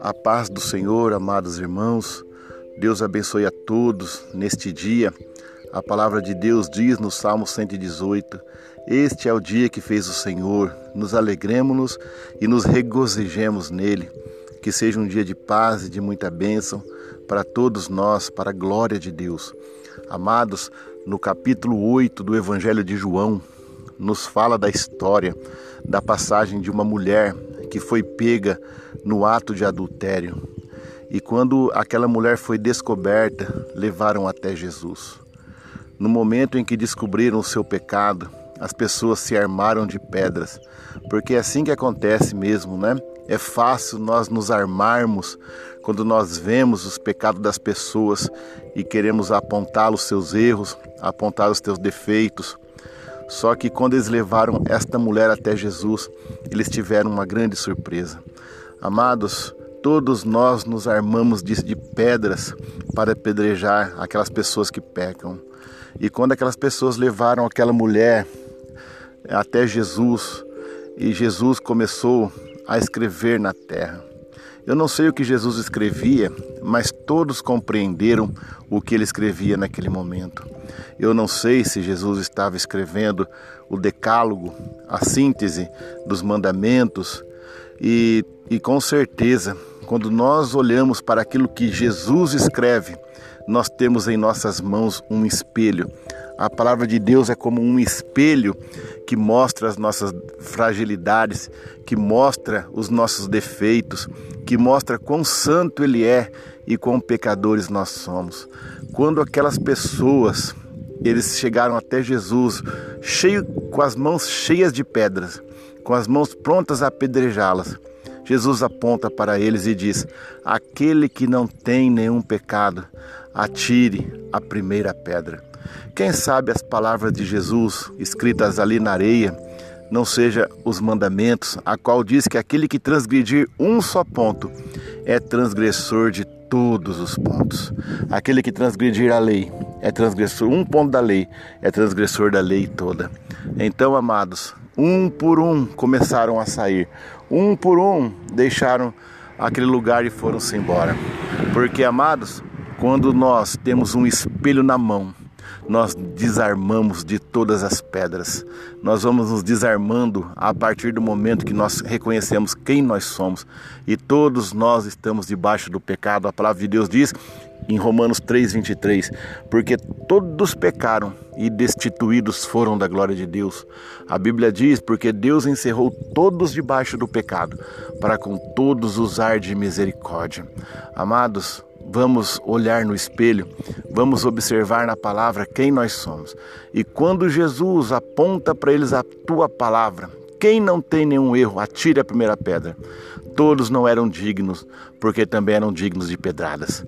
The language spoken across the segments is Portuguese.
A paz do Senhor, amados irmãos, Deus abençoe a todos neste dia. A palavra de Deus diz no Salmo 118: Este é o dia que fez o Senhor, nos alegremos-nos e nos regozijemos nele. Que seja um dia de paz e de muita bênção para todos nós, para a glória de Deus. Amados, no capítulo 8 do Evangelho de João, nos fala da história da passagem de uma mulher que foi pega no ato de adultério. E quando aquela mulher foi descoberta, levaram até Jesus. No momento em que descobriram o seu pecado, as pessoas se armaram de pedras, porque é assim que acontece mesmo, né? É fácil nós nos armarmos quando nós vemos os pecados das pessoas e queremos apontar os seus erros, apontar os teus defeitos. Só que quando eles levaram esta mulher até Jesus, eles tiveram uma grande surpresa. Amados, todos nós nos armamos de, pedras para apedrejar aquelas pessoas que pecam. E quando aquelas pessoas levaram aquela mulher até Jesus, e Jesus começou a escrever na terra. Eu não sei o que Jesus escrevia, mas todos compreenderam o que ele escrevia naquele momento. Eu não sei se Jesus estava escrevendo o decálogo, a síntese dos mandamentos, e, e com certeza, quando nós olhamos para aquilo que Jesus escreve, nós temos em nossas mãos um espelho. A palavra de Deus é como um espelho que mostra as nossas fragilidades, que mostra os nossos defeitos, que mostra quão santo Ele é e quão pecadores nós somos. Quando aquelas pessoas eles chegaram até Jesus, cheio, com as mãos cheias de pedras, com as mãos prontas a apedrejá-las. Jesus aponta para eles e diz: Aquele que não tem nenhum pecado, atire a primeira pedra. Quem sabe as palavras de Jesus escritas ali na areia não seja os mandamentos, a qual diz que aquele que transgredir um só ponto é transgressor de todos os pontos. Aquele que transgredir a lei é transgressor, um ponto da lei é transgressor da lei toda. Então, amados, um por um começaram a sair, um por um deixaram aquele lugar e foram-se embora. Porque, amados, quando nós temos um espelho na mão, nós desarmamos de todas as pedras. Nós vamos nos desarmando a partir do momento que nós reconhecemos quem nós somos. E todos nós estamos debaixo do pecado. A palavra de Deus diz em Romanos 3:23, porque todos pecaram e destituídos foram da glória de Deus. A Bíblia diz, porque Deus encerrou todos debaixo do pecado, para com todos usar de misericórdia. Amados, vamos olhar no espelho, vamos observar na palavra quem nós somos. E quando Jesus aponta para eles a tua palavra, quem não tem nenhum erro, atire a primeira pedra. Todos não eram dignos, porque também eram dignos de pedradas.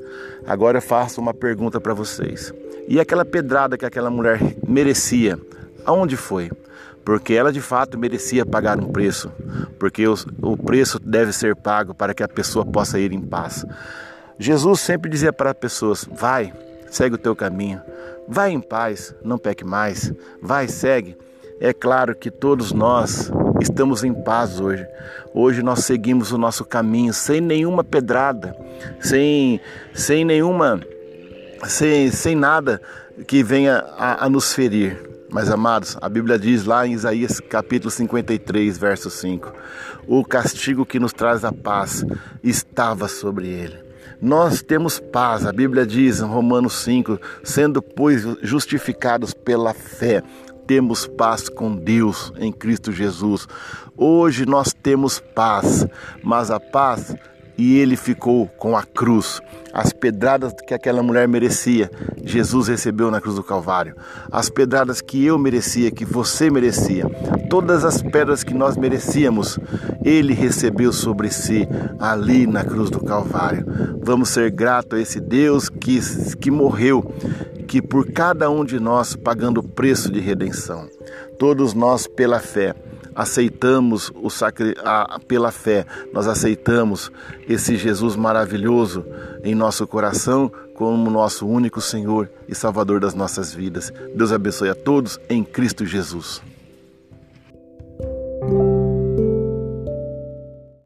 Agora eu faço uma pergunta para vocês. E aquela pedrada que aquela mulher merecia, aonde foi? Porque ela de fato merecia pagar um preço, porque o preço deve ser pago para que a pessoa possa ir em paz. Jesus sempre dizia para as pessoas: vai, segue o teu caminho, vai em paz, não peque mais, vai, segue. É claro que todos nós estamos em paz hoje. Hoje nós seguimos o nosso caminho sem nenhuma pedrada, sem, sem nenhuma, sem, sem nada que venha a, a nos ferir. Mas amados, a Bíblia diz lá em Isaías capítulo 53, verso 5: O castigo que nos traz a paz estava sobre ele nós temos paz, a Bíblia diz em Romanos 5, sendo pois justificados pela fé, temos paz com Deus em Cristo Jesus. Hoje nós temos paz, mas a paz e ele ficou com a cruz. As pedradas que aquela mulher merecia, Jesus recebeu na cruz do Calvário. As pedradas que eu merecia, que você merecia, todas as pedras que nós merecíamos, ele recebeu sobre si ali na cruz do Calvário. Vamos ser gratos a esse Deus que, que morreu, que por cada um de nós pagando o preço de redenção. Todos nós pela fé aceitamos o sacri... A, pela fé, nós aceitamos esse Jesus maravilhoso em nosso coração como nosso único Senhor e Salvador das nossas vidas. Deus abençoe a todos em Cristo Jesus.